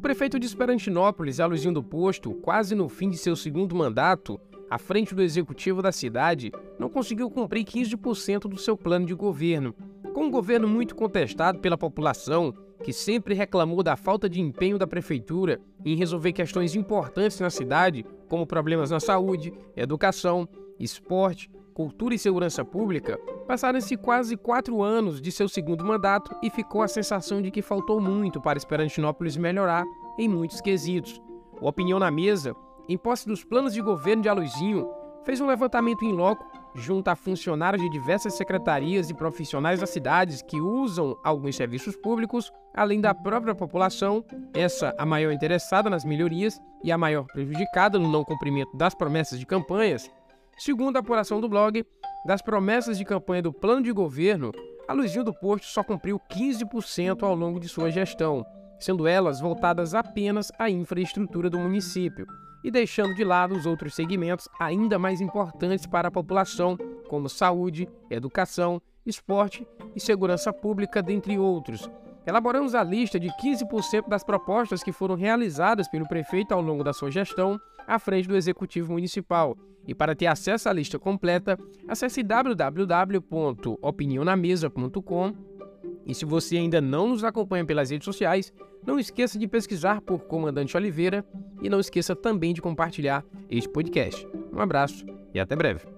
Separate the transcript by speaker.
Speaker 1: prefeito de Esperantinópolis, Aluzinho do Posto, quase no fim de seu segundo mandato, à frente do executivo da cidade, não conseguiu cumprir 15% do seu plano de governo. Com um governo muito contestado pela população, que sempre reclamou da falta de empenho da prefeitura em resolver questões importantes na cidade, como problemas na saúde, educação, esporte, cultura e segurança pública, passaram-se quase quatro anos de seu segundo mandato e ficou a sensação de que faltou muito para Esperantinópolis melhorar em muitos quesitos. O Opinião na Mesa, em posse dos planos de governo de Aluzinho, fez um levantamento em loco junto a funcionários de diversas secretarias e profissionais das cidades que usam alguns serviços públicos, além da própria população, essa a maior interessada nas melhorias e a maior prejudicada no não cumprimento das promessas de campanhas. Segundo a apuração do blog, das promessas de campanha do plano de governo, a Luizinho do Porto só cumpriu 15% ao longo de sua gestão, sendo elas voltadas apenas à infraestrutura do município e deixando de lado os outros segmentos ainda mais importantes para a população, como saúde, educação, esporte e segurança pública, dentre outros. Elaboramos a lista de 15% das propostas que foram realizadas pelo prefeito ao longo da sua gestão à frente do Executivo Municipal. E para ter acesso à lista completa, acesse www.opinionamesa.com e se você ainda não nos acompanha pelas redes sociais, não esqueça de pesquisar por Comandante Oliveira e não esqueça também de compartilhar este podcast. Um abraço e até breve.